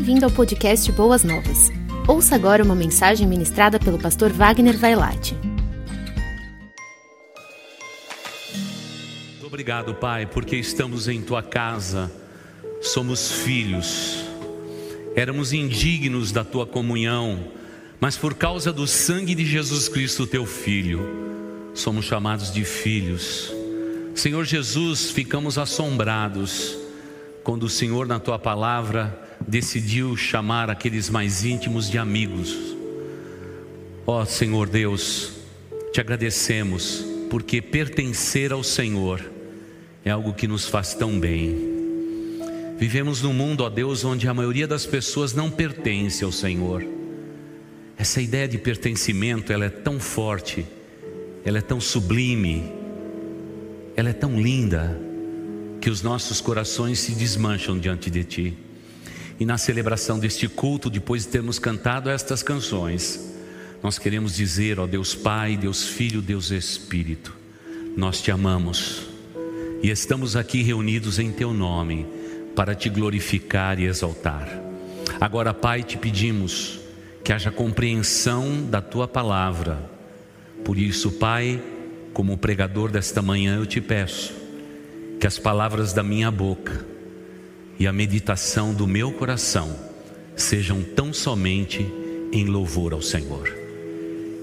Bem-vindo ao podcast Boas Novas. Ouça agora uma mensagem ministrada pelo pastor Wagner Vailate. Obrigado, Pai, porque estamos em tua casa, somos filhos, éramos indignos da tua comunhão, mas por causa do sangue de Jesus Cristo, teu Filho, somos chamados de filhos. Senhor Jesus, ficamos assombrados quando o Senhor, na tua palavra, decidiu chamar aqueles mais íntimos de amigos. Ó oh, Senhor Deus, te agradecemos, porque pertencer ao Senhor é algo que nos faz tão bem. Vivemos num mundo, ó Deus, onde a maioria das pessoas não pertence ao Senhor. Essa ideia de pertencimento, ela é tão forte, ela é tão sublime, ela é tão linda que os nossos corações se desmancham diante de Ti. E na celebração deste culto, depois de termos cantado estas canções, nós queremos dizer, ó Deus Pai, Deus Filho, Deus Espírito, nós te amamos e estamos aqui reunidos em Teu nome para te glorificar e exaltar. Agora, Pai, te pedimos que haja compreensão da Tua palavra. Por isso, Pai, como pregador desta manhã, eu te peço que as palavras da minha boca e a meditação do meu coração sejam tão somente em louvor ao Senhor.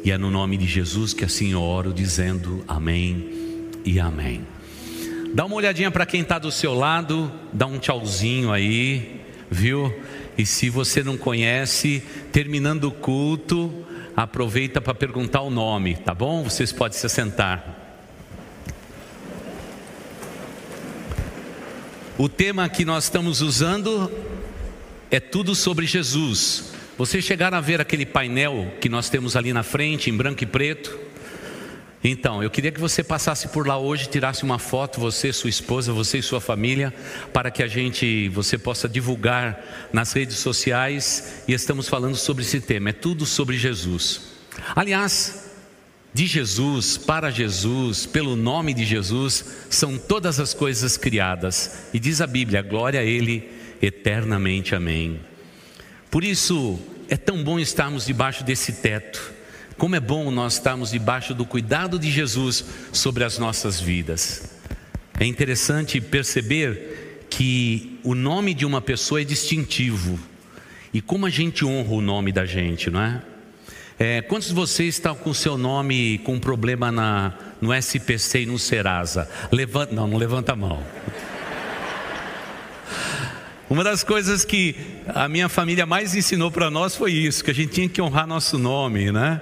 E é no nome de Jesus que assim oro, dizendo amém e amém. Dá uma olhadinha para quem está do seu lado, dá um tchauzinho aí, viu? E se você não conhece, terminando o culto, aproveita para perguntar o nome, tá bom? Vocês podem se sentar. O tema que nós estamos usando é tudo sobre Jesus. Vocês chegaram a ver aquele painel que nós temos ali na frente, em branco e preto? Então, eu queria que você passasse por lá hoje, tirasse uma foto, você, sua esposa, você e sua família, para que a gente, você possa divulgar nas redes sociais. E estamos falando sobre esse tema. É tudo sobre Jesus. Aliás, de Jesus, para Jesus, pelo nome de Jesus, são todas as coisas criadas. E diz a Bíblia: glória a Ele eternamente. Amém. Por isso, é tão bom estarmos debaixo desse teto. Como é bom nós estarmos debaixo do cuidado de Jesus sobre as nossas vidas. É interessante perceber que o nome de uma pessoa é distintivo. E como a gente honra o nome da gente, não é? É, quantos de vocês estão com o seu nome com problema na, no SPC e no Serasa? Levanta, não, não levanta a mão. Uma das coisas que a minha família mais ensinou para nós foi isso, que a gente tinha que honrar nosso nome, né?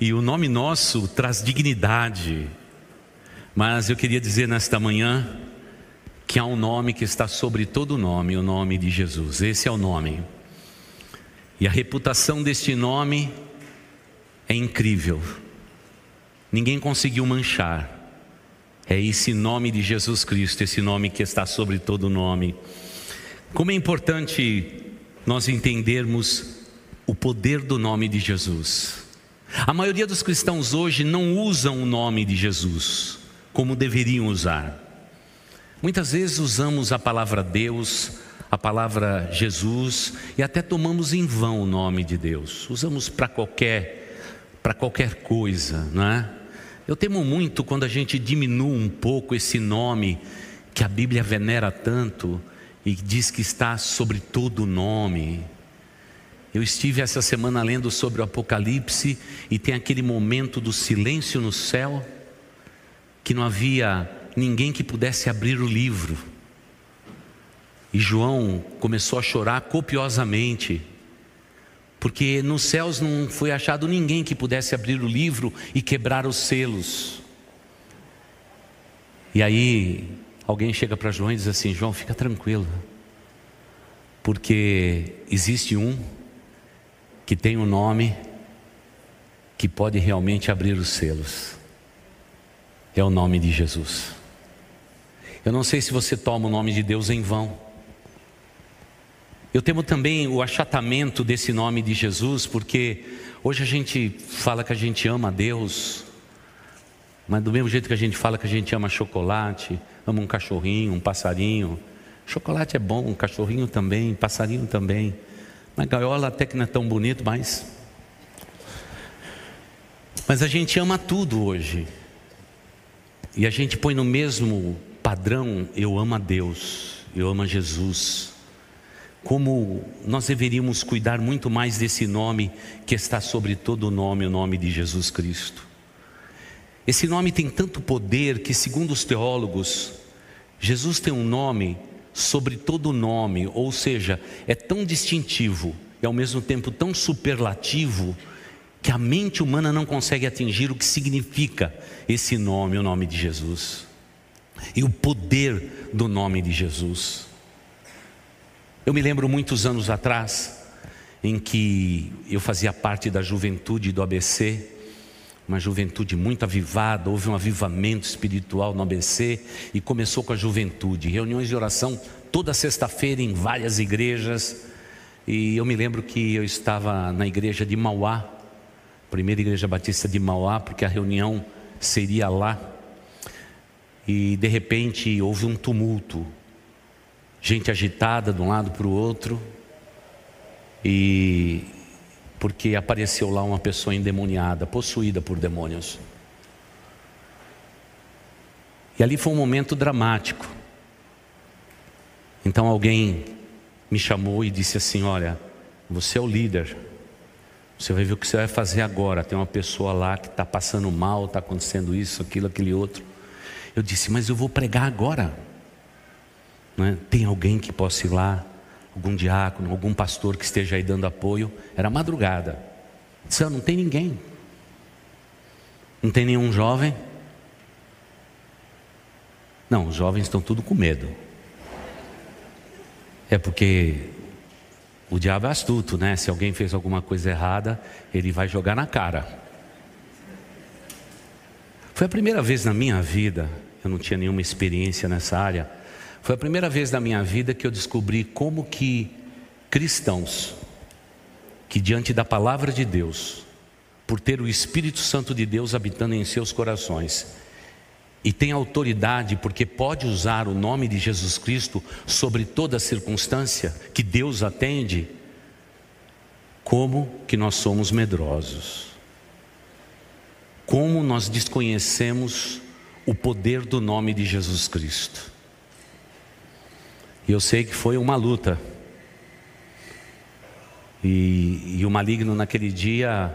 E o nome nosso traz dignidade. Mas eu queria dizer nesta manhã que há um nome que está sobre todo nome, o nome de Jesus. Esse é o nome. E a reputação deste nome é incrível. Ninguém conseguiu manchar. É esse nome de Jesus Cristo, esse nome que está sobre todo nome. Como é importante nós entendermos o poder do nome de Jesus. A maioria dos cristãos hoje não usam o nome de Jesus como deveriam usar. Muitas vezes usamos a palavra Deus, a palavra Jesus e até tomamos em vão o nome de Deus. Usamos para qualquer para qualquer coisa, não é? Eu temo muito quando a gente diminui um pouco esse nome que a Bíblia venera tanto e diz que está sobre todo nome. Eu estive essa semana lendo sobre o Apocalipse e tem aquele momento do silêncio no céu, que não havia ninguém que pudesse abrir o livro. E João começou a chorar copiosamente porque nos céus não foi achado ninguém que pudesse abrir o livro e quebrar os selos. E aí alguém chega para João e diz assim: João, fica tranquilo, porque existe um que tem um nome que pode realmente abrir os selos. É o nome de Jesus. Eu não sei se você toma o nome de Deus em vão. Eu temo também o achatamento desse nome de Jesus, porque hoje a gente fala que a gente ama a Deus, mas do mesmo jeito que a gente fala que a gente ama chocolate, ama um cachorrinho, um passarinho. Chocolate é bom, cachorrinho também, passarinho também. Na gaiola até que não é tão bonito, mas. Mas a gente ama tudo hoje. E a gente põe no mesmo padrão: eu amo a Deus, eu amo a Jesus. Como nós deveríamos cuidar muito mais desse nome que está sobre todo o nome, o nome de Jesus Cristo. Esse nome tem tanto poder que, segundo os teólogos, Jesus tem um nome sobre todo nome, ou seja, é tão distintivo e ao mesmo tempo tão superlativo que a mente humana não consegue atingir o que significa esse nome, o nome de Jesus, e o poder do nome de Jesus. Eu me lembro muitos anos atrás, em que eu fazia parte da juventude do ABC, uma juventude muito avivada, houve um avivamento espiritual no ABC e começou com a juventude, reuniões de oração toda sexta-feira em várias igrejas. E eu me lembro que eu estava na igreja de Mauá, primeira igreja batista de Mauá, porque a reunião seria lá. E de repente houve um tumulto, gente agitada de um lado para o outro, e porque apareceu lá uma pessoa endemoniada, possuída por demônios. E ali foi um momento dramático. Então alguém me chamou e disse assim: Olha, você é o líder, você vai ver o que você vai fazer agora. Tem uma pessoa lá que está passando mal, está acontecendo isso, aquilo, aquele outro. Eu disse: Mas eu vou pregar agora. É? Tem alguém que possa ir lá? Algum diácono, algum pastor que esteja aí dando apoio? Era madrugada. Disse: Não tem ninguém. Não tem nenhum jovem? Não, os jovens estão tudo com medo. É porque o diabo é astuto, né? Se alguém fez alguma coisa errada, ele vai jogar na cara. Foi a primeira vez na minha vida, eu não tinha nenhuma experiência nessa área, foi a primeira vez na minha vida que eu descobri como que cristãos, que diante da palavra de Deus, por ter o Espírito Santo de Deus habitando em seus corações, e tem autoridade porque pode usar o nome de Jesus Cristo sobre toda circunstância que Deus atende, como que nós somos medrosos. Como nós desconhecemos o poder do nome de Jesus Cristo. E eu sei que foi uma luta. E, e o maligno naquele dia,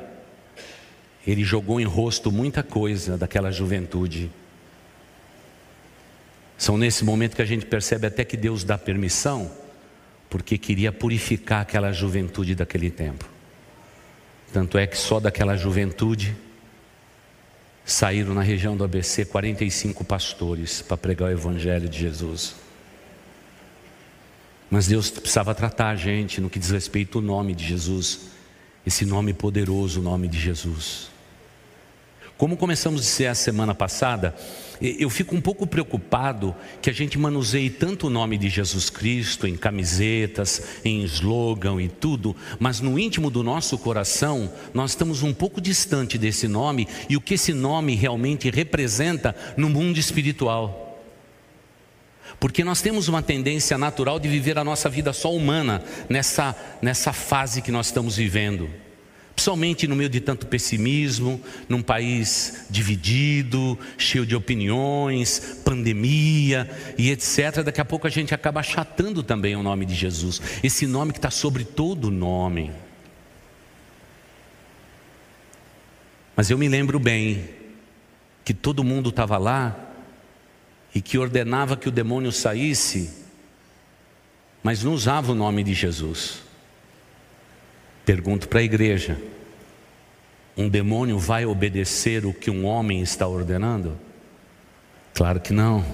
ele jogou em rosto muita coisa daquela juventude. São nesse momento que a gente percebe até que Deus dá permissão, porque queria purificar aquela juventude daquele tempo. Tanto é que só daquela juventude saíram na região do ABC 45 pastores para pregar o Evangelho de Jesus. Mas Deus precisava tratar a gente no que diz respeito ao nome de Jesus, esse nome poderoso, o nome de Jesus. Como começamos a dizer a semana passada, eu fico um pouco preocupado que a gente manuseie tanto o nome de Jesus Cristo em camisetas, em slogan e tudo, mas no íntimo do nosso coração nós estamos um pouco distante desse nome e o que esse nome realmente representa no mundo espiritual. Porque nós temos uma tendência natural de viver a nossa vida só humana nessa, nessa fase que nós estamos vivendo. Principalmente no meio de tanto pessimismo, num país dividido, cheio de opiniões, pandemia e etc. Daqui a pouco a gente acaba achatando também o nome de Jesus, esse nome que está sobre todo nome. Mas eu me lembro bem que todo mundo estava lá e que ordenava que o demônio saísse, mas não usava o nome de Jesus. Pergunto para a igreja: um demônio vai obedecer o que um homem está ordenando? Claro que não.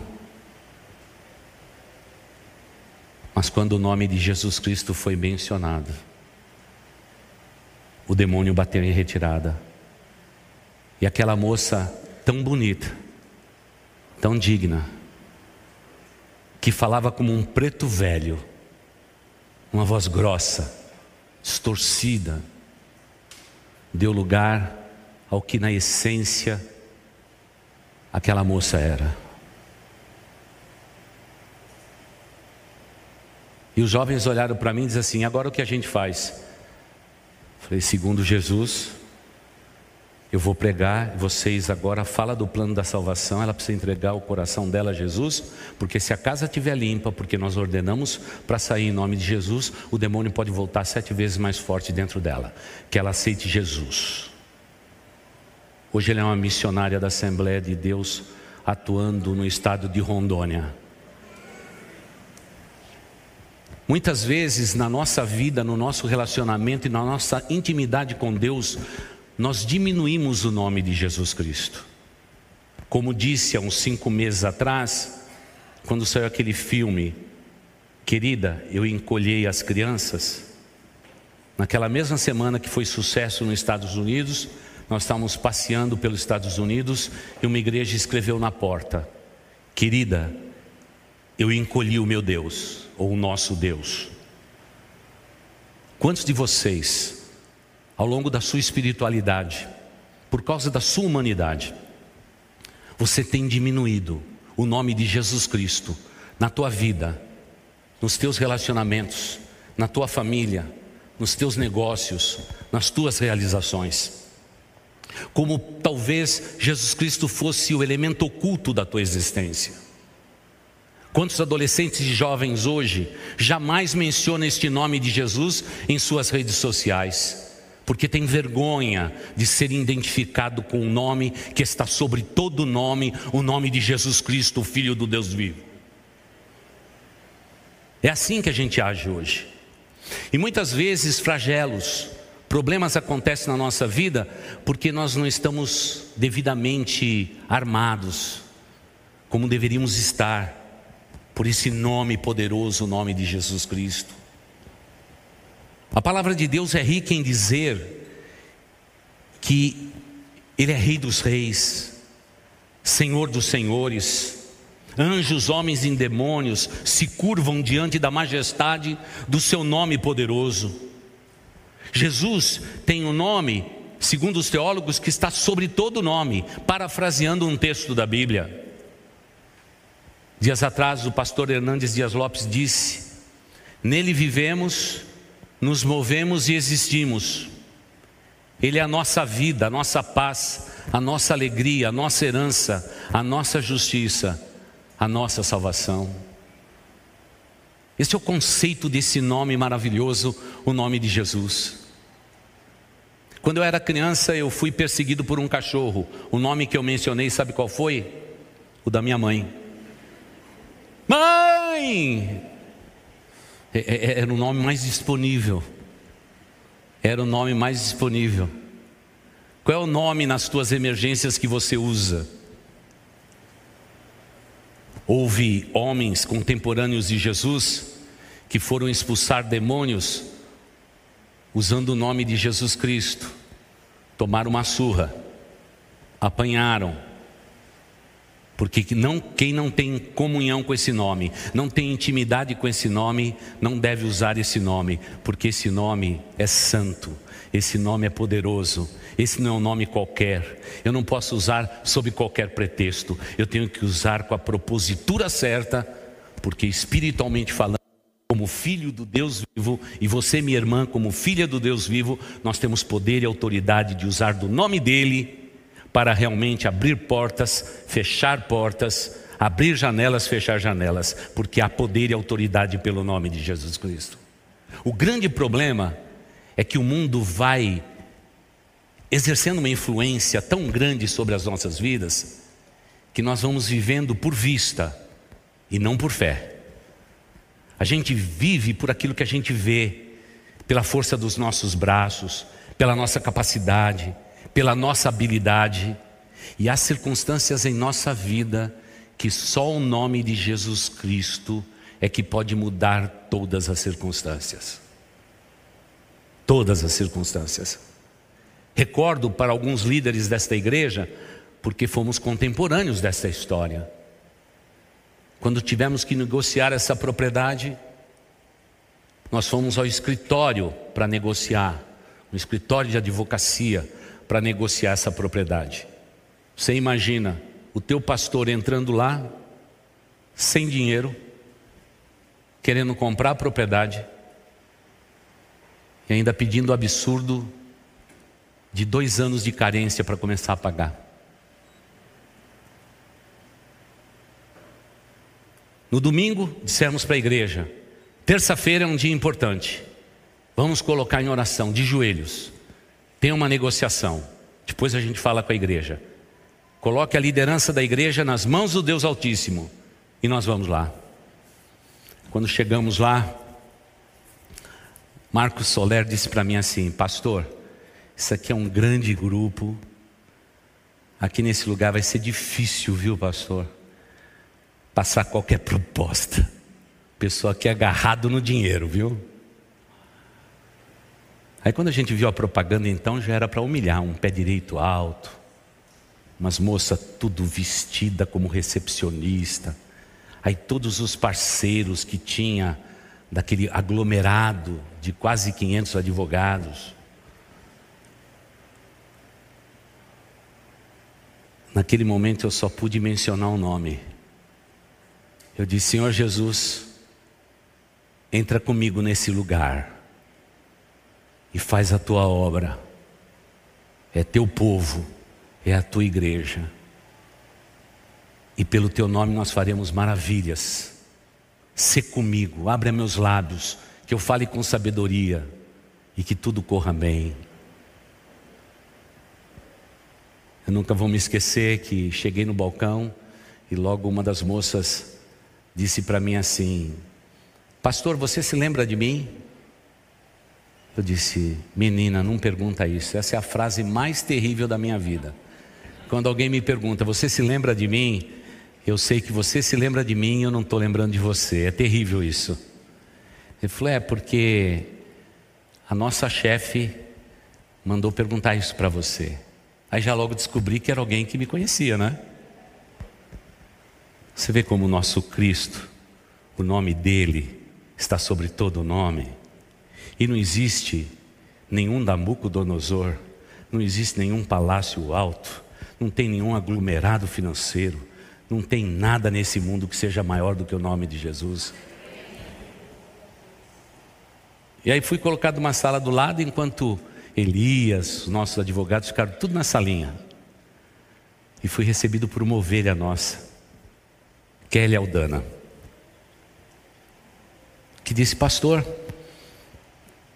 Mas quando o nome de Jesus Cristo foi mencionado, o demônio bateu em retirada. E aquela moça tão bonita, tão digna, que falava como um preto velho, uma voz grossa, distorcida, deu lugar ao que na essência aquela moça era. E os jovens olharam para mim e disseram assim: agora o que a gente faz? Falei, segundo Jesus, eu vou pregar, vocês agora fala do plano da salvação, ela precisa entregar o coração dela a Jesus, porque se a casa estiver limpa, porque nós ordenamos para sair em nome de Jesus, o demônio pode voltar sete vezes mais forte dentro dela. Que ela aceite Jesus. Hoje ela é uma missionária da Assembleia de Deus, atuando no estado de Rondônia. Muitas vezes na nossa vida, no nosso relacionamento e na nossa intimidade com Deus, nós diminuímos o nome de Jesus Cristo. Como disse há uns cinco meses atrás, quando saiu aquele filme, querida, eu encolhei as crianças. Naquela mesma semana que foi sucesso nos Estados Unidos, nós estávamos passeando pelos Estados Unidos e uma igreja escreveu na porta: Querida, eu encolhi o meu Deus, ou o nosso Deus. Quantos de vocês ao longo da sua espiritualidade, por causa da sua humanidade, você tem diminuído o nome de Jesus Cristo na tua vida, nos teus relacionamentos, na tua família, nos teus negócios, nas tuas realizações. Como talvez Jesus Cristo fosse o elemento oculto da tua existência. Quantos adolescentes e jovens hoje jamais mencionam este nome de Jesus em suas redes sociais? Porque tem vergonha de ser identificado com o nome que está sobre todo nome, o nome de Jesus Cristo, o Filho do Deus vivo. É assim que a gente age hoje. E muitas vezes flagelos, problemas acontecem na nossa vida porque nós não estamos devidamente armados, como deveríamos estar, por esse nome poderoso, o nome de Jesus Cristo. A palavra de Deus é rica em dizer que Ele é Rei dos Reis, Senhor dos Senhores, anjos, homens e demônios se curvam diante da majestade do Seu nome poderoso. Jesus tem um nome, segundo os teólogos, que está sobre todo nome, parafraseando um texto da Bíblia. Dias atrás, o pastor Hernandes Dias Lopes disse: Nele vivemos nos movemos e existimos. Ele é a nossa vida, a nossa paz, a nossa alegria, a nossa herança, a nossa justiça, a nossa salvação. Esse é o conceito desse nome maravilhoso, o nome de Jesus. Quando eu era criança, eu fui perseguido por um cachorro. O nome que eu mencionei, sabe qual foi? O da minha mãe. Mãe! É, é, é, era o nome mais disponível. Era o nome mais disponível. Qual é o nome nas tuas emergências que você usa? Houve homens contemporâneos de Jesus que foram expulsar demônios usando o nome de Jesus Cristo. Tomaram uma surra, apanharam, porque não, quem não tem comunhão com esse nome, não tem intimidade com esse nome, não deve usar esse nome, porque esse nome é santo, esse nome é poderoso, esse não é um nome qualquer. Eu não posso usar sob qualquer pretexto, eu tenho que usar com a propositura certa, porque espiritualmente falando, como filho do Deus vivo, e você, minha irmã, como filha do Deus vivo, nós temos poder e autoridade de usar do nome dEle para realmente abrir portas, fechar portas, abrir janelas, fechar janelas, porque há poder e autoridade pelo nome de Jesus Cristo. O grande problema é que o mundo vai exercendo uma influência tão grande sobre as nossas vidas, que nós vamos vivendo por vista e não por fé. A gente vive por aquilo que a gente vê, pela força dos nossos braços, pela nossa capacidade pela nossa habilidade, e há circunstâncias em nossa vida que só o nome de Jesus Cristo é que pode mudar todas as circunstâncias. Todas as circunstâncias. Recordo para alguns líderes desta igreja, porque fomos contemporâneos desta história. Quando tivemos que negociar essa propriedade, nós fomos ao escritório para negociar, um escritório de advocacia para negociar essa propriedade. Você imagina o teu pastor entrando lá sem dinheiro, querendo comprar a propriedade e ainda pedindo o absurdo de dois anos de carência para começar a pagar. No domingo, dissemos para a igreja: terça-feira é um dia importante. Vamos colocar em oração, de joelhos. Tem uma negociação. Depois a gente fala com a igreja. Coloque a liderança da igreja nas mãos do Deus Altíssimo. E nós vamos lá. Quando chegamos lá, Marcos Soler disse para mim assim: Pastor, isso aqui é um grande grupo. Aqui nesse lugar vai ser difícil, viu, pastor? Passar qualquer proposta. Pessoa aqui agarrado no dinheiro, viu? Aí quando a gente viu a propaganda, então já era para humilhar, um pé direito alto, umas moças tudo vestida como recepcionista. Aí todos os parceiros que tinha daquele aglomerado de quase 500 advogados. Naquele momento eu só pude mencionar o um nome. Eu disse: Senhor Jesus, entra comigo nesse lugar e faz a tua obra. É teu povo, é a tua igreja. E pelo teu nome nós faremos maravilhas. Se comigo, abra meus lábios, que eu fale com sabedoria e que tudo corra bem. Eu nunca vou me esquecer que cheguei no balcão e logo uma das moças disse para mim assim: Pastor, você se lembra de mim? Eu disse: Menina, não pergunta isso. Essa é a frase mais terrível da minha vida. Quando alguém me pergunta: Você se lembra de mim? Eu sei que você se lembra de mim e eu não estou lembrando de você. É terrível isso. Ele falou: É porque a nossa chefe mandou perguntar isso para você. Aí já logo descobri que era alguém que me conhecia, né? Você vê como o nosso Cristo, o nome dele está sobre todo o nome. E não existe nenhum Nabucodonosor, não existe nenhum palácio alto, não tem nenhum aglomerado financeiro, não tem nada nesse mundo que seja maior do que o nome de Jesus. E aí fui colocado numa sala do lado enquanto Elias, os nossos advogados ficaram tudo na salinha. E fui recebido por uma ovelha nossa, Kelly Aldana, que disse: Pastor,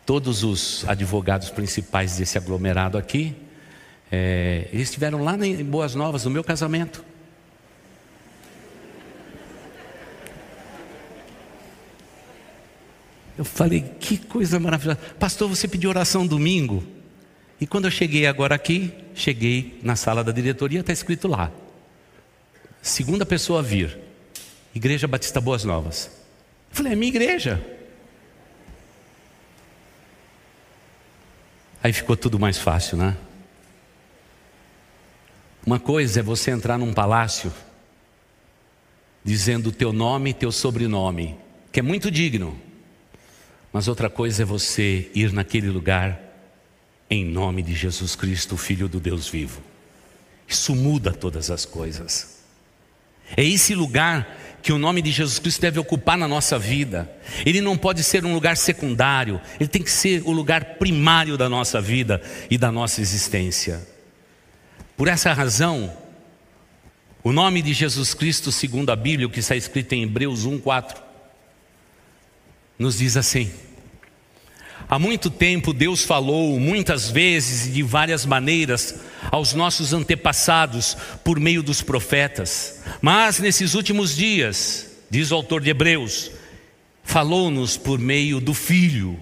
todos os advogados principais desse aglomerado aqui, é, eles estiveram lá em Boas Novas, no meu casamento. Eu falei, que coisa maravilhosa. Pastor, você pediu oração domingo? E quando eu cheguei agora aqui, cheguei na sala da diretoria, está escrito lá. Segunda pessoa a vir. Igreja Batista Boas Novas. Eu falei, é minha igreja. Aí ficou tudo mais fácil, né? Uma coisa é você entrar num palácio dizendo o teu nome e teu sobrenome, que é muito digno. Mas outra coisa é você ir naquele lugar em nome de Jesus Cristo, Filho do Deus vivo. Isso muda todas as coisas. É esse lugar que o nome de Jesus Cristo deve ocupar na nossa vida. Ele não pode ser um lugar secundário, ele tem que ser o lugar primário da nossa vida e da nossa existência. Por essa razão, o nome de Jesus Cristo, segundo a Bíblia, o que está escrito em Hebreus 1:4, nos diz assim: Há muito tempo Deus falou muitas vezes e de várias maneiras aos nossos antepassados por meio dos profetas, mas nesses últimos dias, diz o autor de Hebreus, falou-nos por meio do Filho,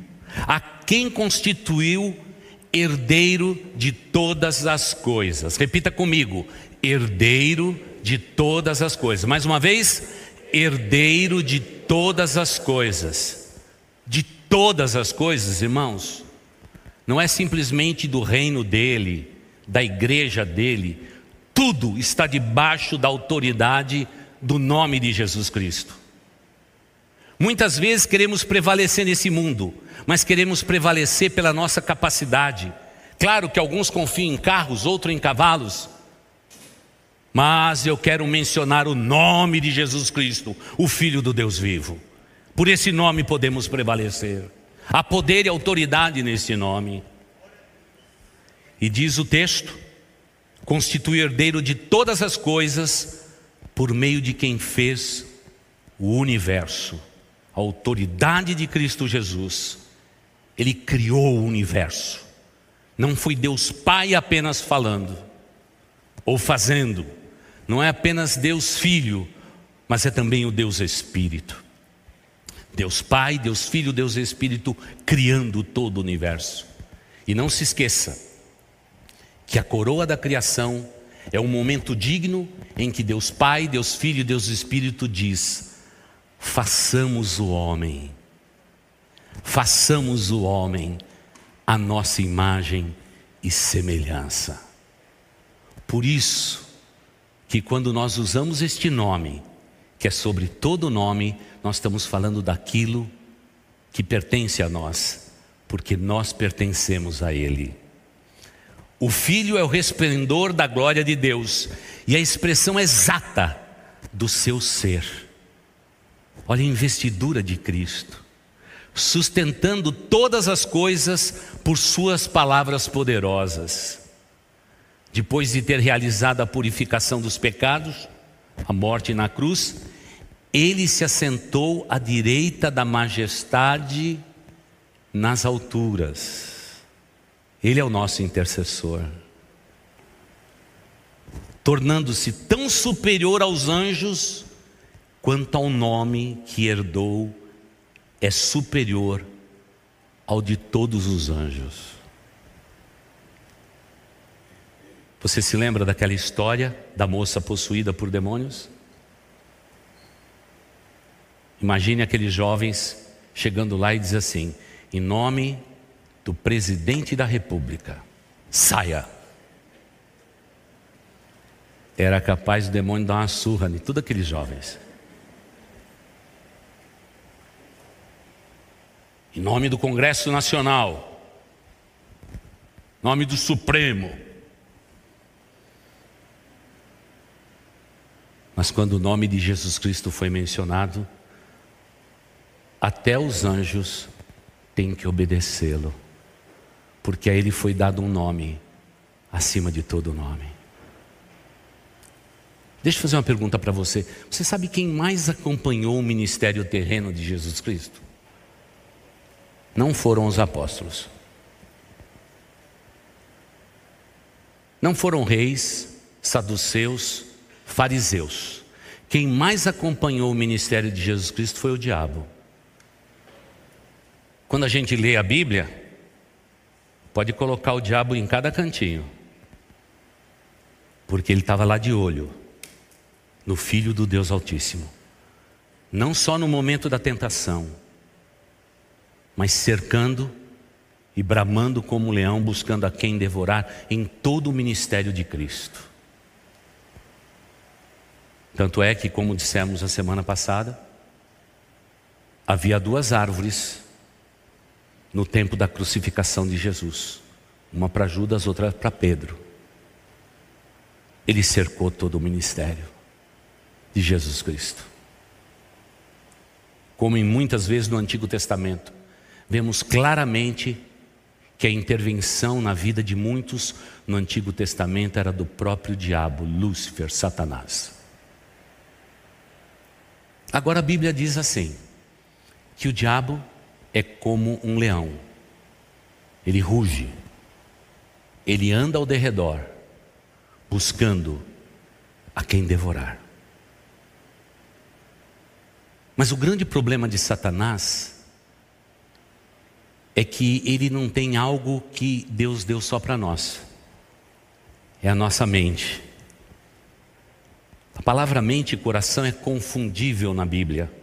a quem constituiu herdeiro de todas as coisas. Repita comigo: herdeiro de todas as coisas. Mais uma vez, herdeiro de todas as coisas. De todas as coisas, irmãos, não é simplesmente do reino dele, da igreja dele, tudo está debaixo da autoridade do nome de Jesus Cristo. Muitas vezes queremos prevalecer nesse mundo, mas queremos prevalecer pela nossa capacidade. Claro que alguns confiam em carros, outros em cavalos, mas eu quero mencionar o nome de Jesus Cristo, o Filho do Deus vivo Por esse nome podemos prevalecer. Há poder e autoridade nesse nome. E diz o texto: constitui herdeiro de todas as coisas por meio de quem fez o universo. A autoridade de Cristo Jesus. Ele criou o universo. Não foi Deus Pai apenas falando ou fazendo. Não é apenas Deus Filho, mas é também o Deus Espírito. Deus Pai, Deus Filho, Deus Espírito criando todo o universo. E não se esqueça que a coroa da criação é um momento digno em que Deus Pai, Deus Filho Deus Espírito diz: façamos o homem, façamos o homem a nossa imagem e semelhança. Por isso que quando nós usamos este nome, que é sobre todo nome, nós estamos falando daquilo que pertence a nós, porque nós pertencemos a Ele. O Filho é o resplendor da glória de Deus e a expressão exata do seu ser. Olha a investidura de Cristo, sustentando todas as coisas por Suas palavras poderosas. Depois de ter realizado a purificação dos pecados, a morte na cruz, ele se assentou à direita da majestade nas alturas. Ele é o nosso intercessor. Tornando-se tão superior aos anjos, quanto ao nome que herdou, é superior ao de todos os anjos. Você se lembra daquela história da moça possuída por demônios? Imagine aqueles jovens chegando lá e diz assim: em nome do presidente da República, saia. Era capaz o demônio dar uma surra em todos aqueles jovens. Em nome do Congresso Nacional, em nome do Supremo. Mas quando o nome de Jesus Cristo foi mencionado, até os anjos têm que obedecê-lo, porque a ele foi dado um nome acima de todo nome. Deixa eu fazer uma pergunta para você. Você sabe quem mais acompanhou o ministério terreno de Jesus Cristo? Não foram os apóstolos. Não foram reis, saduceus, fariseus. Quem mais acompanhou o ministério de Jesus Cristo foi o diabo. Quando a gente lê a Bíblia, pode colocar o diabo em cada cantinho, porque ele estava lá de olho no Filho do Deus Altíssimo, não só no momento da tentação, mas cercando e bramando como um leão, buscando a quem devorar em todo o ministério de Cristo. Tanto é que, como dissemos a semana passada, havia duas árvores no tempo da crucificação de Jesus. Uma para Judas, outra para Pedro. Ele cercou todo o ministério de Jesus Cristo. Como em muitas vezes no Antigo Testamento, vemos claramente que a intervenção na vida de muitos no Antigo Testamento era do próprio diabo, Lúcifer, Satanás. Agora a Bíblia diz assim: que o diabo é como um leão. Ele ruge, ele anda ao derredor, buscando a quem devorar. Mas o grande problema de Satanás é que ele não tem algo que Deus deu só para nós. É a nossa mente. A palavra mente e coração é confundível na Bíblia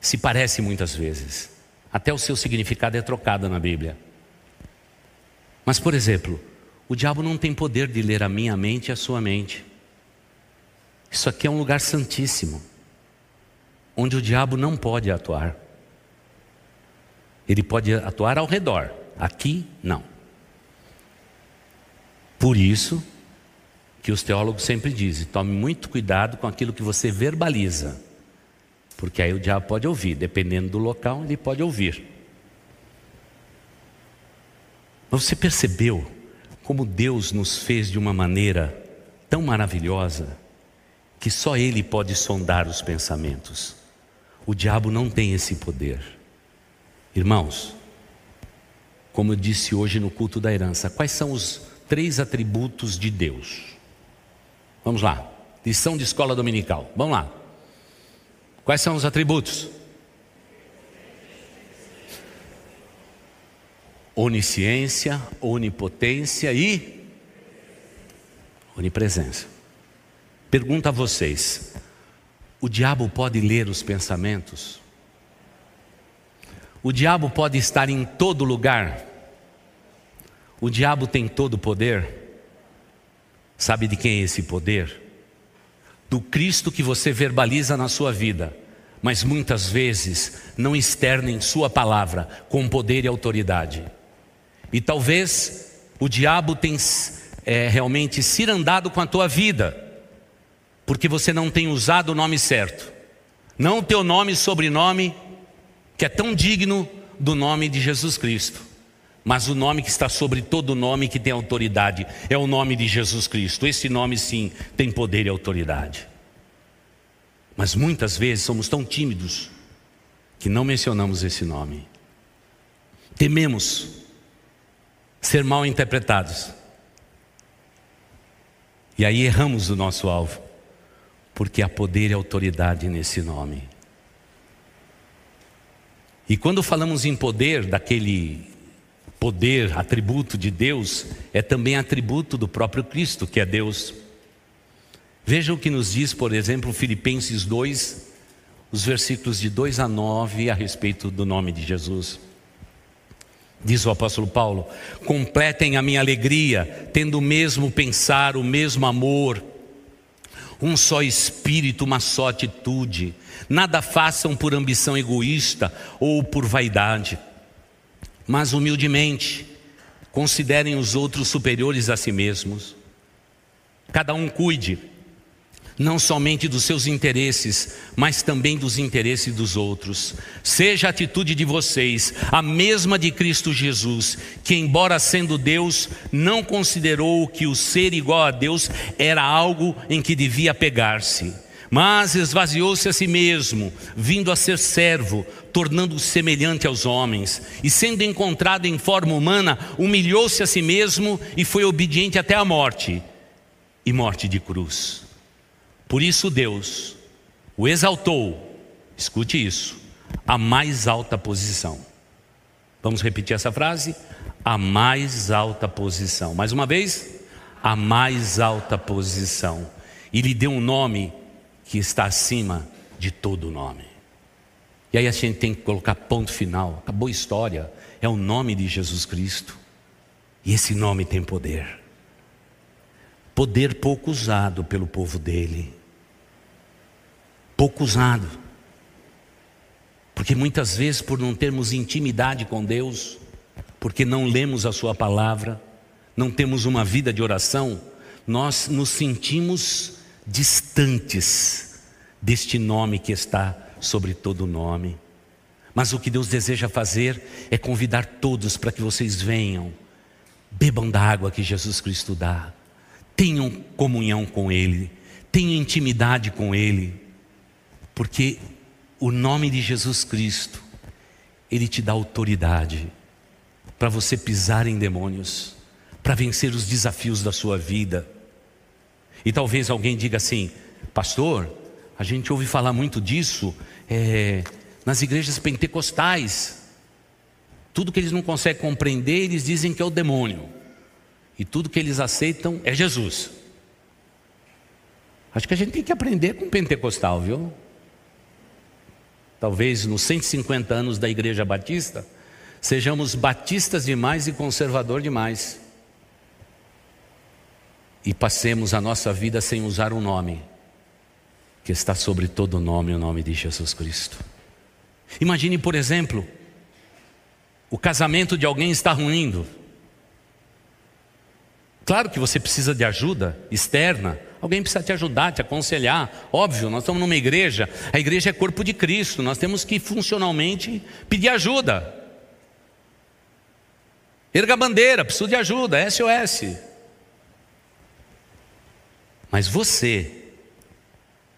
se parece muitas vezes. Até o seu significado é trocado na Bíblia. Mas, por exemplo, o diabo não tem poder de ler a minha mente e a sua mente. Isso aqui é um lugar santíssimo, onde o diabo não pode atuar. Ele pode atuar ao redor, aqui não. Por isso que os teólogos sempre dizem: tome muito cuidado com aquilo que você verbaliza Porque aí o diabo pode ouvir, dependendo do local, ele pode ouvir. Mas você percebeu como Deus nos fez de uma maneira tão maravilhosa que só Ele pode sondar os pensamentos. O diabo não tem esse poder. Irmãos, como eu disse hoje no culto da herança, quais são os três atributos de Deus? Vamos lá, lição de escola dominical. Vamos lá. Quais são os atributos? Onisciência, onipotência e onipresença. Pergunta a vocês: o diabo pode ler os pensamentos? O diabo pode estar em todo lugar? O diabo tem todo o poder? Sabe de quem é esse poder? Do Cristo que você verbaliza na sua vida, mas muitas vezes não externa em Sua palavra com poder e autoridade. E talvez o diabo tenha é, realmente cirandado com a tua vida porque você não tem usado o nome certo. Não o teu nome e sobrenome, que é tão digno do nome de Jesus Cristo. Mas o nome que está sobre todo nome que tem autoridade é o nome de Jesus Cristo. Esse nome sim tem poder e autoridade. Mas muitas vezes somos tão tímidos que não mencionamos esse nome. Tememos ser mal interpretados. E aí erramos o nosso alvo porque há poder e autoridade nesse nome. E quando falamos em poder, daquele poder, atributo de Deus, é também atributo do próprio Cristo, que é Deus. Veja o que nos diz, por exemplo, Filipenses 2, os versículos de 2 a 9 a respeito do nome de Jesus. Diz o apóstolo Paulo: completem a minha alegria, tendo o mesmo pensar, o mesmo amor um só espírito, uma só atitude. Nada façam por ambição egoísta ou por vaidade, mas humildemente considerem os outros superiores a si mesmos. Cada um cuide não somente dos seus interesses, mas também dos interesses dos outros. Seja a atitude de vocês a mesma de Cristo Jesus, que, embora sendo Deus, não considerou que o ser igual a Deus era algo em que devia pegar-se, mas esvaziou-se a si mesmo, vindo a ser servo, tornando-se semelhante aos homens, e sendo encontrado em forma humana, humilhou-se a si mesmo e foi obediente até a morte e morte de cruz. Por isso Deus o exaltou, escute isso, a mais alta posição. Vamos repetir essa frase? A mais alta posição. Mais uma vez, a mais alta posição. E lhe deu um nome que está acima de todo nome. E aí a gente tem que colocar ponto final. Acabou a história. É o nome de Jesus Cristo. E esse nome tem poder. Poder pouco usado pelo povo dele pouco usado. Porque muitas vezes, por não termos intimidade com Deus, porque não lemos a Sua palavra, não temos uma vida de oração, nós nos sentimos distantes deste nome que está sobre todo nome. Mas o que Deus deseja fazer é convidar todos para que vocês venham, bebam da água que Jesus Cristo dá, tenham comunhão com Ele, tenham intimidade com Ele porque o nome de Jesus Cristo, ele te dá autoridade para você pisar em demônios, para vencer os desafios da sua vida. E talvez alguém diga assim, pastor, a gente ouve falar muito disso é, nas igrejas pentecostais. Tudo que eles não conseguem compreender, eles dizem que é o demônio. E tudo que eles aceitam é Jesus. Acho que a gente tem que aprender com o pentecostal, viu? talvez nos 150 anos da Igreja Batista, sejamos batistas demais e conservador demais. E passemos a nossa vida sem usar o um nome que está sobre todo nome, o nome de Jesus Cristo. Imagine, por exemplo, o casamento de alguém está ruindo. Claro que você precisa de ajuda externa, Alguém precisa te ajudar, te aconselhar. Óbvio, nós estamos numa igreja, a igreja é corpo de Cristo, nós temos que funcionalmente pedir ajuda. Erga a bandeira, preciso de ajuda, SOS. Mas você,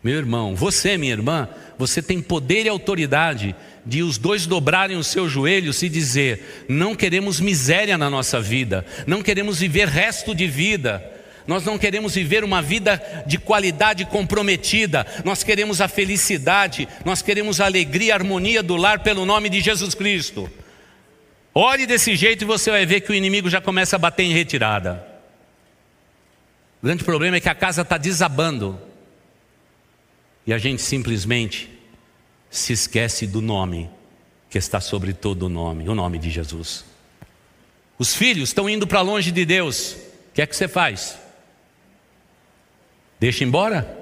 meu irmão, você, minha irmã, você tem poder e autoridade de os dois dobrarem os seus joelhos e dizer: não queremos miséria na nossa vida, não queremos viver resto de vida nós não queremos viver uma vida de qualidade comprometida, nós queremos a felicidade, nós queremos a alegria, a harmonia do lar pelo nome de Jesus Cristo. Ore desse jeito e você vai ver que o inimigo já começa a bater em retirada. O grande problema é que a casa está desabando e a gente simplesmente se esquece do nome que está sobre todo o nome, o nome de Jesus. Os filhos estão indo para longe de Deus, o que é que você faz? Deixa embora?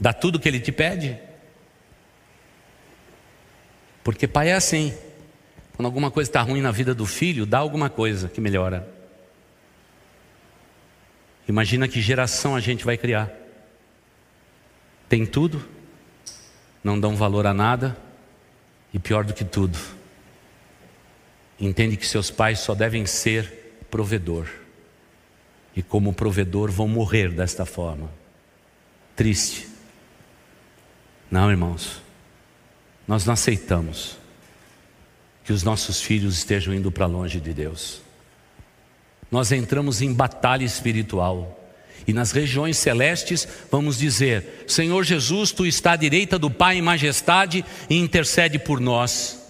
Dá tudo que ele te pede? Porque pai é assim. Quando alguma coisa está ruim na vida do filho, dá alguma coisa que melhora. Imagina que geração a gente vai criar. Tem tudo, não dão valor a nada, e pior do que tudo, entende que seus pais só devem ser provedor e, como provedor, vão morrer desta forma. Triste. Não, irmãos, nós não aceitamos que os nossos filhos estejam indo para longe de Deus. Nós entramos em batalha espiritual. E nas regiões celestes vamos dizer: Senhor Jesus, tu está à direita do Pai em majestade e intercede por nós.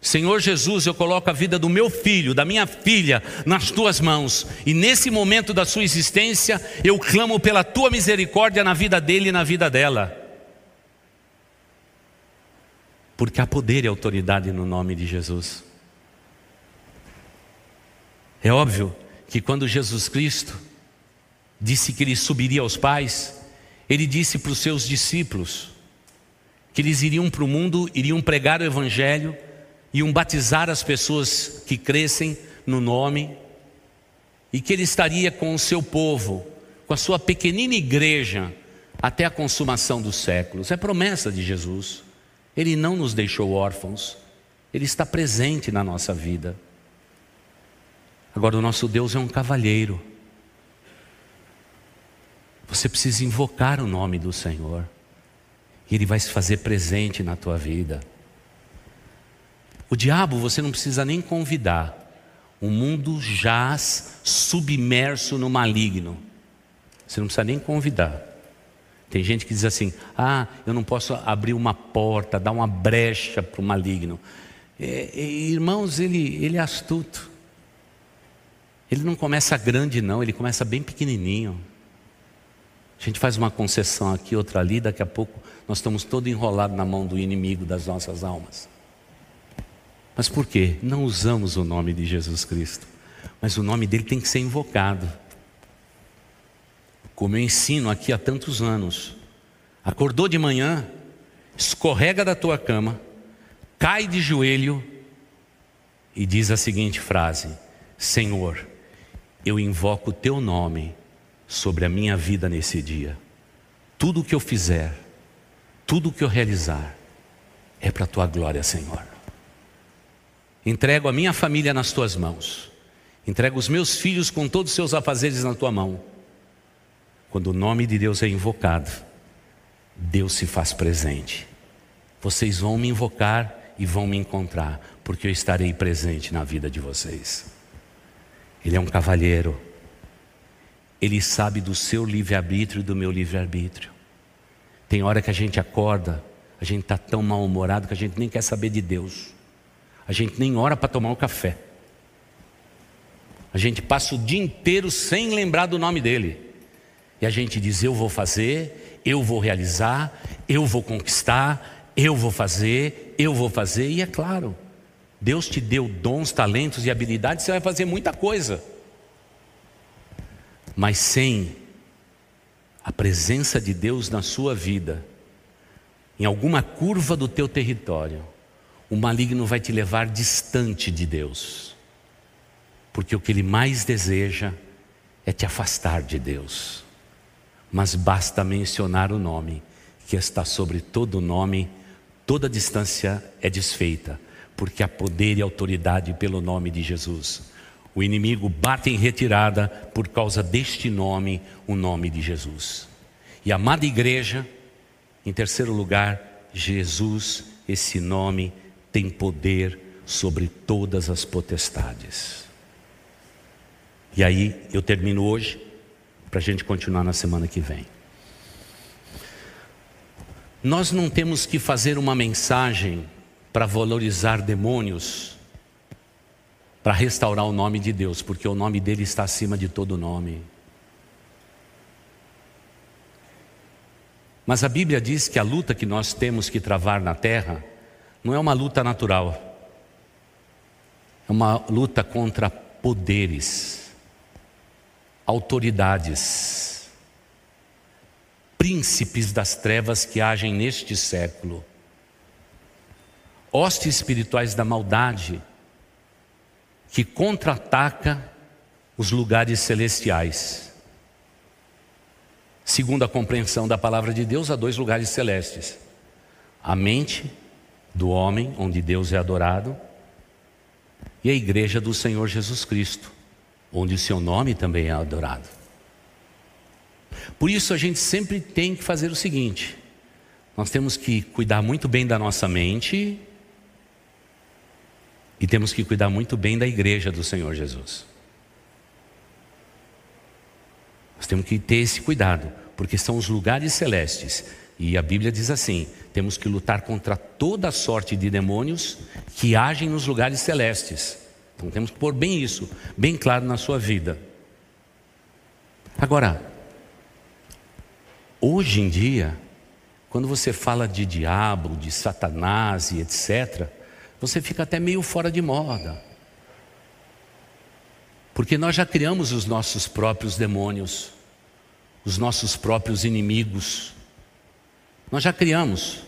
Senhor Jesus, eu coloco a vida do meu filho, da minha filha, nas tuas mãos, e nesse momento da sua existência, eu clamo pela tua misericórdia na vida dele e na vida dela. Porque há poder e autoridade no nome de Jesus. É óbvio que quando Jesus Cristo disse que ele subiria aos pais, ele disse para os seus discípulos que eles iriam para o mundo, iriam pregar o Evangelho, iam batizar as pessoas que crescem no nome, e que ele estaria com o seu povo, com a sua pequenina igreja, até a consumação dos séculos. É promessa de Jesus. Ele não nos deixou órfãos, ele está presente na nossa vida. Agora, o nosso Deus é um cavalheiro. Você precisa invocar o nome do Senhor, e Ele vai se fazer presente na tua vida. O diabo você não precisa nem convidar. O mundo jaz submerso no maligno. Você não precisa nem convidar. Tem gente que diz assim: ah, eu não posso abrir uma porta, dar uma brecha para o maligno. É, é, irmãos, ele, ele é astuto. Ele não começa grande, não, ele começa bem pequenininho. A gente faz uma concessão aqui, outra ali, daqui a pouco nós estamos todo enrolados na mão do inimigo das nossas almas. Mas por quê? Não usamos o nome de Jesus Cristo, mas o nome dele tem que ser invocado. Como eu ensino aqui há tantos anos. Acordou de manhã, escorrega da tua cama, cai de joelho e diz a seguinte frase: Senhor, eu invoco o teu nome sobre a minha vida nesse dia. Tudo o que eu fizer, tudo o que eu realizar, é para a tua glória, Senhor. Entrego a minha família nas tuas mãos. Entrego os meus filhos com todos os seus afazeres na tua mão. Quando o nome de Deus é invocado, Deus se faz presente. Vocês vão me invocar e vão me encontrar, porque eu estarei presente na vida de vocês. Ele é um cavalheiro. Ele sabe do seu livre-arbítrio e do meu livre-arbítrio. Tem hora que a gente acorda, a gente está tão mal-humorado que a gente nem quer saber de Deus. A gente nem ora para tomar o café. A gente passa o dia inteiro sem lembrar do nome dele. E a gente diz: Eu vou fazer, eu vou realizar, eu vou conquistar, eu vou fazer, eu vou fazer. E é claro, Deus te deu dons, talentos e habilidades, você vai fazer muita coisa. Mas sem a presença de Deus na sua vida, em alguma curva do teu território, o maligno vai te levar distante de Deus, porque o que ele mais deseja é te afastar de Deus. Mas basta mencionar o nome, que está sobre todo nome, toda distância é desfeita, porque há poder e autoridade pelo nome de Jesus. O inimigo bate em retirada por causa deste nome, o nome de Jesus. E amada igreja, em terceiro lugar, Jesus, esse nome tem poder sobre todas as potestades. E aí eu termino hoje, para a gente continuar na semana que vem. Nós não temos que fazer uma mensagem para valorizar demônios, para restaurar o nome de Deus, porque o nome dele está acima de todo nome. Mas a Bíblia diz que a luta que nós temos que travar na terra não é uma luta natural, é uma luta contra poderes, autoridades, príncipes das trevas que agem neste século, hostes espirituais da maldade que contra-ataca os lugares celestiais. Segundo a compreensão da palavra de Deus, há dois lugares celestes: a mente do homem, onde Deus é adorado, e a igreja do Senhor Jesus Cristo, onde o seu nome também é adorado. Por isso a gente sempre tem que fazer o seguinte: nós temos que cuidar muito bem da nossa mente e temos que cuidar muito bem da igreja do Senhor Jesus. Nós temos que ter esse cuidado, porque são os lugares celestes. E a Bíblia diz assim: temos que lutar contra toda sorte de demônios que agem nos lugares celestes. Então temos que pôr bem isso, bem claro na sua vida. Agora, hoje em dia, quando você fala de diabo, de Satanás e etc., você fica até meio fora de moda. Porque nós já criamos os nossos próprios demônios, os nossos próprios inimigos. Nós já criamos.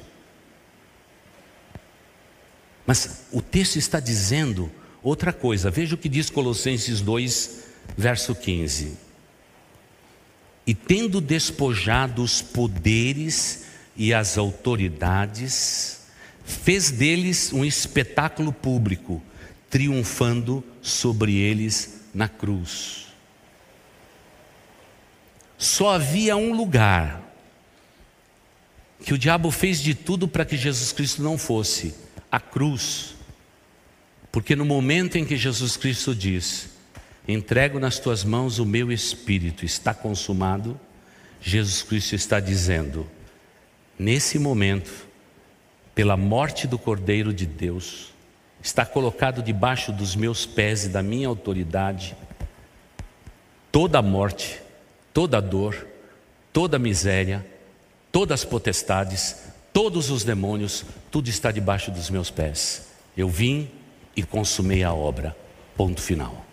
Mas o texto está dizendo outra coisa. Veja o que diz Colossenses 2, verso 15. E tendo despojado os poderes e as autoridades, fez deles um espetáculo público, triunfando sobre eles na cruz. Só havia um lugar que o diabo fez de tudo para que Jesus Cristo não fosse a cruz. Porque no momento em que Jesus Cristo diz: Entrego nas tuas mãos o meu espírito, está consumado, Jesus Cristo está dizendo: Nesse momento, pela morte do Cordeiro de Deus, está colocado debaixo dos meus pés e da minha autoridade toda a morte, toda a dor, toda a miséria, todas as potestades, todos os demônios, tudo está debaixo dos meus pés. Eu vim e consumei a obra. Ponto final.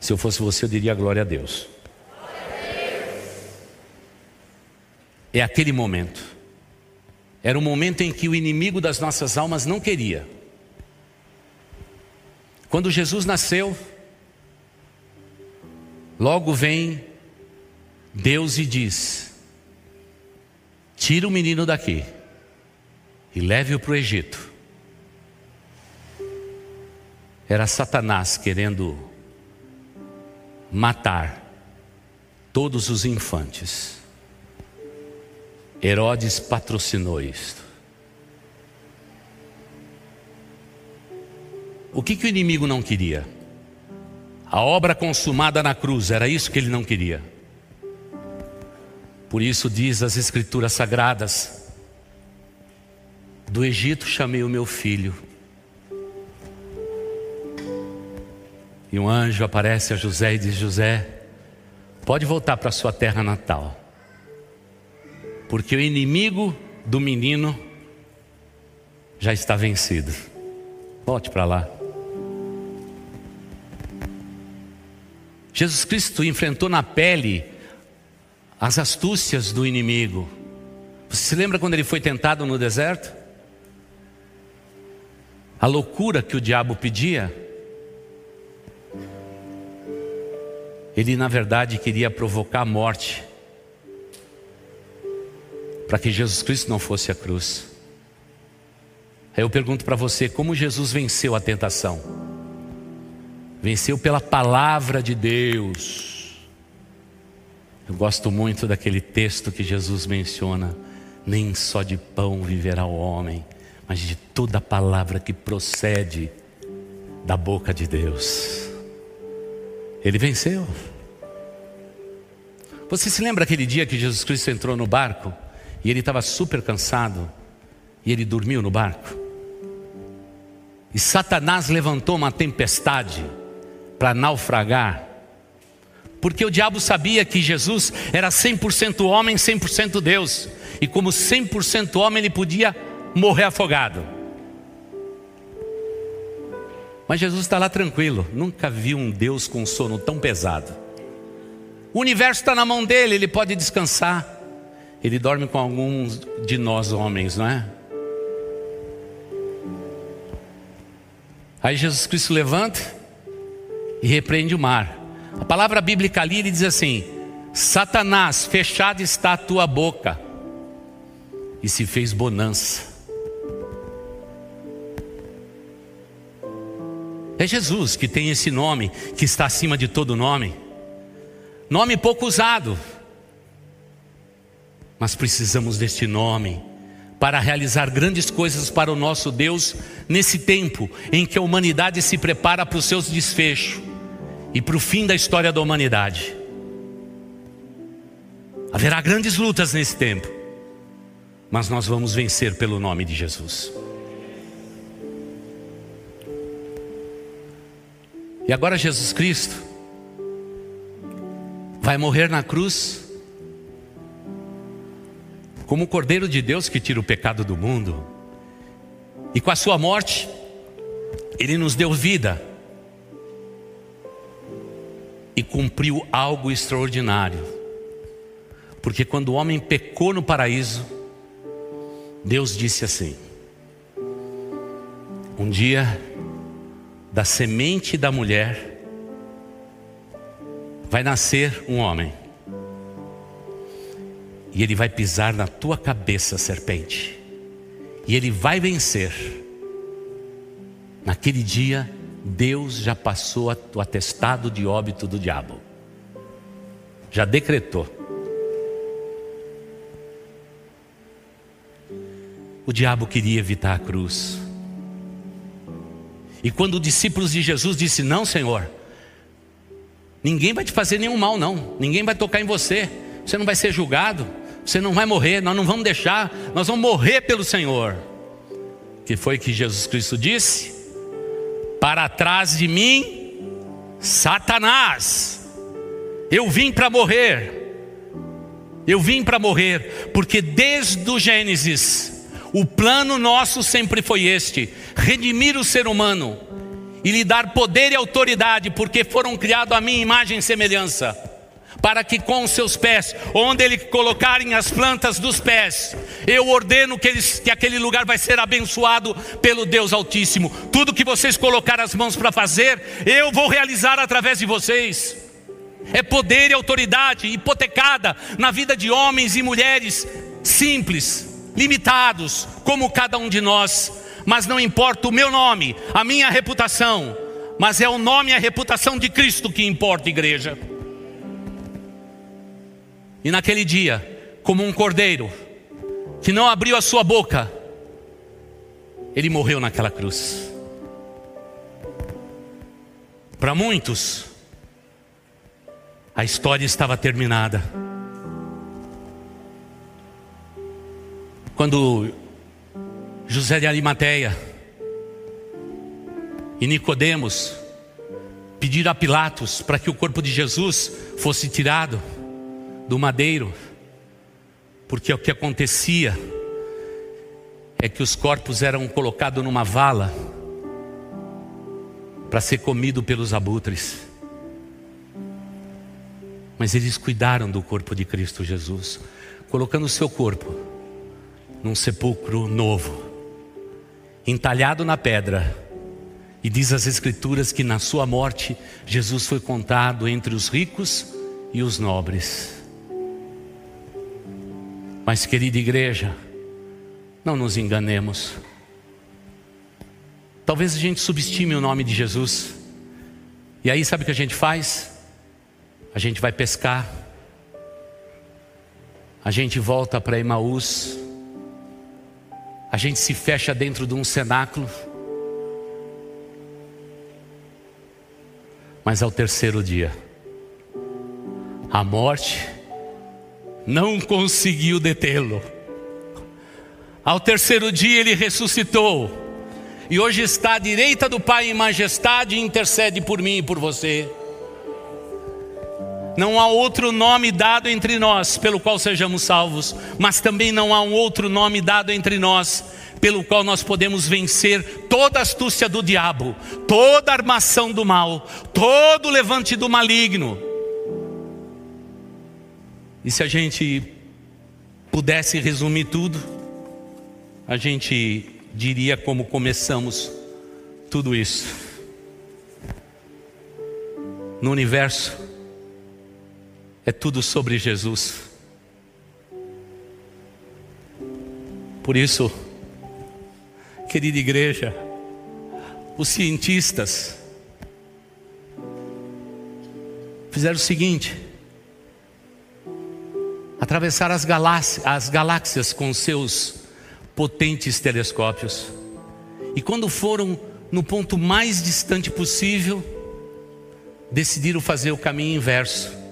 Se eu fosse você, eu diria glória a Deus. É aquele momento era um momento em que o inimigo das nossas almas não queria. Quando Jesus nasceu, logo vem Deus e diz: Tira o menino daqui e leve-o para o Egito. Era Satanás querendo matar todos os infantes. Herodes patrocinou isto. O que, que o inimigo não queria? A obra consumada na cruz, era isso que ele não queria. Por isso diz as escrituras sagradas: Do Egito chamei o meu filho. E um anjo aparece a José e diz: José, pode voltar para sua terra natal porque o inimigo do menino já está vencido. Volte para lá. Jesus Cristo enfrentou na pele as astúcias do inimigo. Você se lembra quando ele foi tentado no deserto? A loucura que o diabo pedia. Ele na verdade queria provocar a morte, para que Jesus Cristo não fosse a cruz. Aí eu pergunto para você: como Jesus venceu a tentação? Venceu pela palavra de Deus. Eu gosto muito daquele texto que Jesus menciona: nem só de pão viverá o homem, mas de toda palavra que procede da boca de Deus. Ele venceu. Você se lembra aquele dia que Jesus Cristo entrou no barco e ele estava super cansado e ele dormiu no barco? E Satanás levantou uma tempestade para naufragar, porque o diabo sabia que Jesus era 100% homem, 100% Deus, e como 100% homem ele podia morrer afogado. Mas Jesus está lá tranquilo, nunca vi um Deus com sono tão pesado. O universo está na mão dele, ele pode descansar. Ele dorme com alguns de nós homens, não é? Aí Jesus Cristo levanta e repreende o mar. A palavra bíblica ali ele diz assim: Satanás, fechada está a tua boca. E se fez bonança. É Jesus que tem esse nome, que está acima de todo nome. Nome pouco usado. Mas precisamos deste nome para realizar grandes coisas para o nosso Deus nesse tempo em que a humanidade se prepara para os seus desfechos e para o fim da história da humanidade. Haverá grandes lutas nesse tempo, mas nós vamos vencer pelo nome de Jesus. E agora Jesus Cristo vai morrer na cruz como o Cordeiro de Deus que tira o pecado do mundo. E com a sua morte, ele nos deu vida e cumpriu algo extraordinário. Porque quando o homem pecou no paraíso, Deus disse assim: Um dia, da semente da mulher, vai nascer um homem e ele vai pisar na tua cabeça, serpente, e ele vai vencer. Naquele dia, Deus já passou o atestado de óbito do diabo, já decretou. O diabo queria evitar a cruz. E quando os discípulos de Jesus disse: "Não, Senhor, ninguém vai te fazer nenhum mal não. Ninguém vai tocar em você. Você não vai ser julgado. Você não vai morrer, nós não vamos deixar, nós vamos morrer pelo Senhor. Que foi que Jesus Cristo disse? Para trás de mim, Satanás. Eu vim para morrer. Eu vim para morrer, porque desde o Gênesis, o plano nosso sempre foi este: redimir o ser humano e lhe dar poder e autoridade, porque foram criados a minha imagem e semelhança para que com seus pés, onde ele colocarem as plantas dos pés, eu ordeno que, eles, que aquele lugar vai ser abençoado pelo Deus Altíssimo. Tudo que vocês colocar as mãos para fazer, eu vou realizar através de vocês. É poder e autoridade hipotecada na vida de homens e mulheres simples, limitados, como cada um de nós. Mas não importa o meu nome, a minha reputação, mas é o nome e a reputação de Cristo que importa, igreja. E naquele dia, como um cordeiro que não abriu a sua boca, ele morreu naquela cruz. Para muitos, a história estava terminada. Quando José de Arimateia e Nicodemos pediram a Pilatos para que o corpo de Jesus fosse tirado, do madeiro, porque o que acontecia é que os corpos eram colocados numa vala para ser comido pelos abutres. Mas eles cuidaram do corpo de Cristo Jesus, colocando o seu corpo num sepulcro novo, entalhado na pedra E diz as Escrituras que na sua morte, Jesus foi contado entre os ricos e os nobres. Mas, querida igreja, não nos enganemos. Talvez a gente subestime o nome de Jesus. E aí, sabe o que a gente faz? A gente vai pescar, a gente volta para Emaús, a gente se fecha dentro de um cenáculo, mas ao terceiro dia, a morte não conseguiu detê-lo. Ao terceiro dia ele ressuscitou, e hoje está à direita do Pai em majestade e intercede por mim e por você. Não há outro nome dado entre nós pelo qual sejamos salvos, mas também não há um outro nome dado entre nós pelo qual nós podemos vencer toda astúcia do diabo, toda armação do mal, todo levante do maligno. E se a gente pudesse resumir tudo, a gente diria como começamos tudo isso. No universo, é tudo sobre Jesus. Por isso, querida igreja, os cientistas fizeram o seguinte: atravessaram as galáxias, as galáxias com seus potentes telescópios. E quando foram no ponto mais distante possível, decidiram fazer o caminho inverso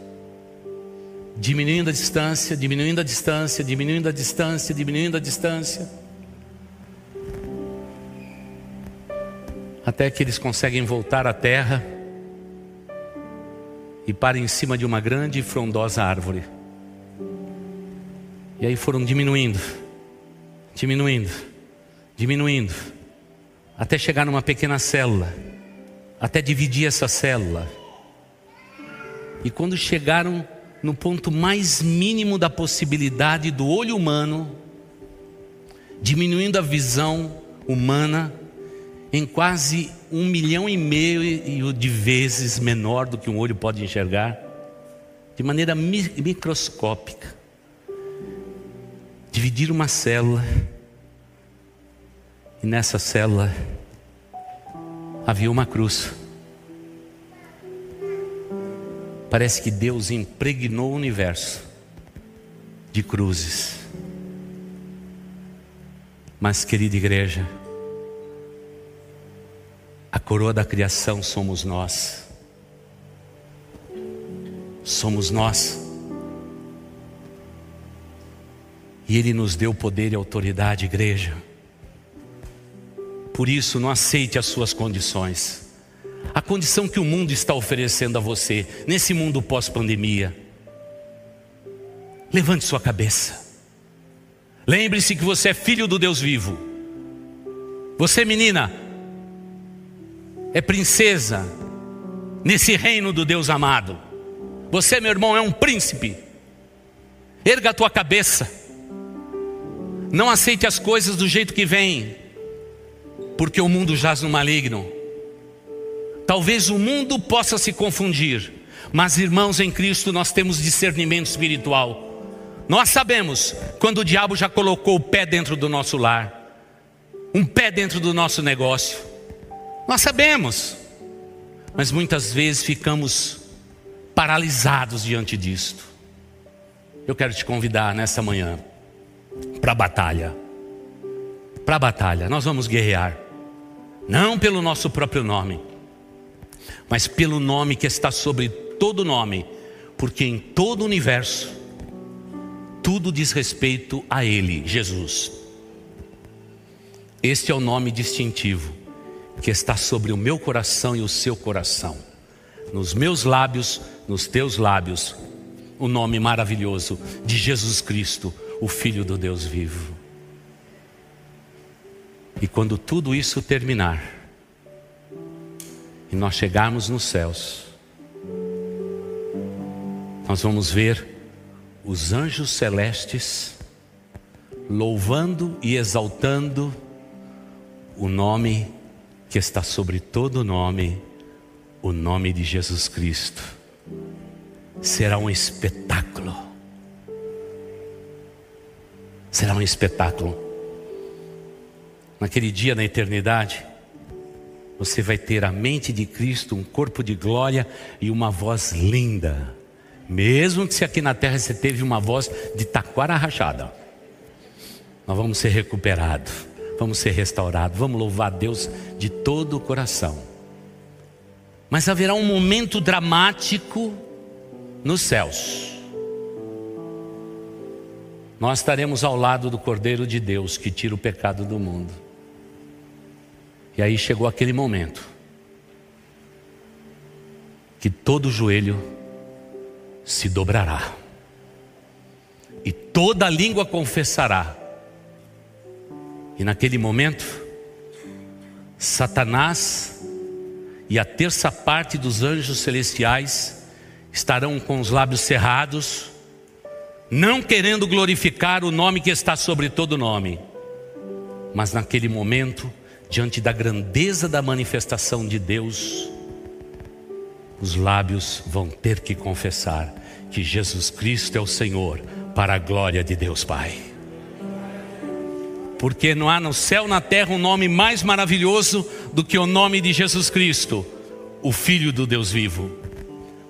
diminuindo a distância, diminuindo a distância, diminuindo a distância, diminuindo a distância. Até que eles conseguem voltar à terra e param em cima de uma grande e frondosa árvore. E aí foram diminuindo, diminuindo, diminuindo, até chegar numa pequena célula, até dividir essa célula. E quando chegaram no ponto mais mínimo da possibilidade do olho humano, diminuindo a visão humana em quase um milhão e meio de vezes menor do que um olho pode enxergar, de maneira microscópica. Dividir uma célula, e nessa célula havia uma cruz. Parece que Deus impregnou o universo de cruzes. Mas, querida igreja, a coroa da criação somos nós. Somos nós. E Ele nos deu poder e autoridade, igreja. Por isso, não aceite as suas condições a condição que o mundo está oferecendo a você nesse mundo pós-pandemia. Levante sua cabeça. Lembre-se que você é filho do Deus vivo. Você, menina, é princesa nesse reino do Deus amado. Você, meu irmão, é um príncipe. Erga a tua cabeça. Não aceite as coisas do jeito que vem, porque o mundo jaz no maligno. Talvez o mundo possa se confundir, mas irmãos em Cristo nós temos discernimento espiritual. Nós sabemos quando o diabo já colocou o pé dentro do nosso lar, um pé dentro do nosso negócio. Nós sabemos, mas muitas vezes ficamos paralisados diante disto. Eu quero te convidar nessa manhã para a batalha. Para a batalha, nós vamos guerrear, não pelo nosso próprio nome mas pelo nome que está sobre todo nome, porque em todo o universo tudo diz respeito a Ele, Jesus. Este é o nome distintivo que está sobre o meu coração e o seu coração, nos meus lábios, nos teus lábios, o nome maravilhoso de Jesus Cristo, o Filho do Deus vivo. E quando tudo isso terminar, e nós chegarmos nos céus, nós vamos ver os anjos celestes louvando e exaltando o nome que está sobre todo nome, o nome de Jesus Cristo. Será um espetáculo. Será um espetáculo. Naquele dia na eternidade, você vai ter a mente de Cristo, um corpo de glória e uma voz linda. Mesmo que se aqui na terra você teve uma voz de taquara rachada, nós vamos ser recuperados, vamos ser restaurados, vamos louvar a Deus de todo o coração. Mas haverá um momento dramático nos céus. Nós estaremos ao lado do Cordeiro de Deus que tira o pecado do mundo. E aí chegou aquele momento que todo joelho se dobrará e toda língua confessará. E naquele momento, Satanás e a terça parte dos anjos celestiais estarão com os lábios cerrados, não querendo glorificar o nome que está sobre todo nome. Mas naquele momento, diante da grandeza da manifestação de Deus, os lábios vão ter que confessar que Jesus Cristo é o Senhor, para a glória de Deus Pai. Porque não há no céu, na terra, um nome mais maravilhoso do que o nome de Jesus Cristo, o Filho do Deus vivo.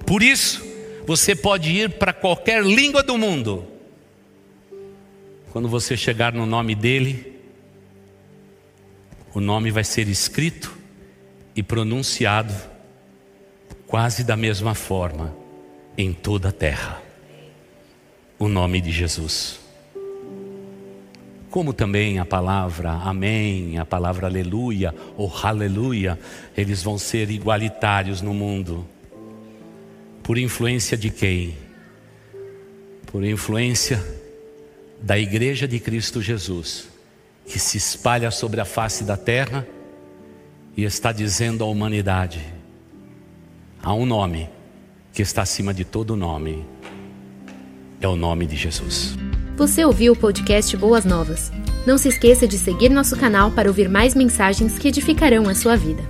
Por isso, você pode ir para qualquer língua do mundo. Quando você chegar no nome dele, o nome vai ser escrito e pronunciado quase da mesma forma em toda a terra. O nome de Jesus. Como também a palavra amém, a palavra aleluia ou aleluia, eles vão ser igualitários no mundo. Por influência de quem? Por influência da igreja de Cristo Jesus que se espalha sobre a face da terra e está dizendo à humanidade: há um nome que está acima de todo nome, é o nome de Jesus. Você ouviu o podcast Boas Novas? Não se esqueça de seguir nosso canal para ouvir mais mensagens que edificarão a sua vida.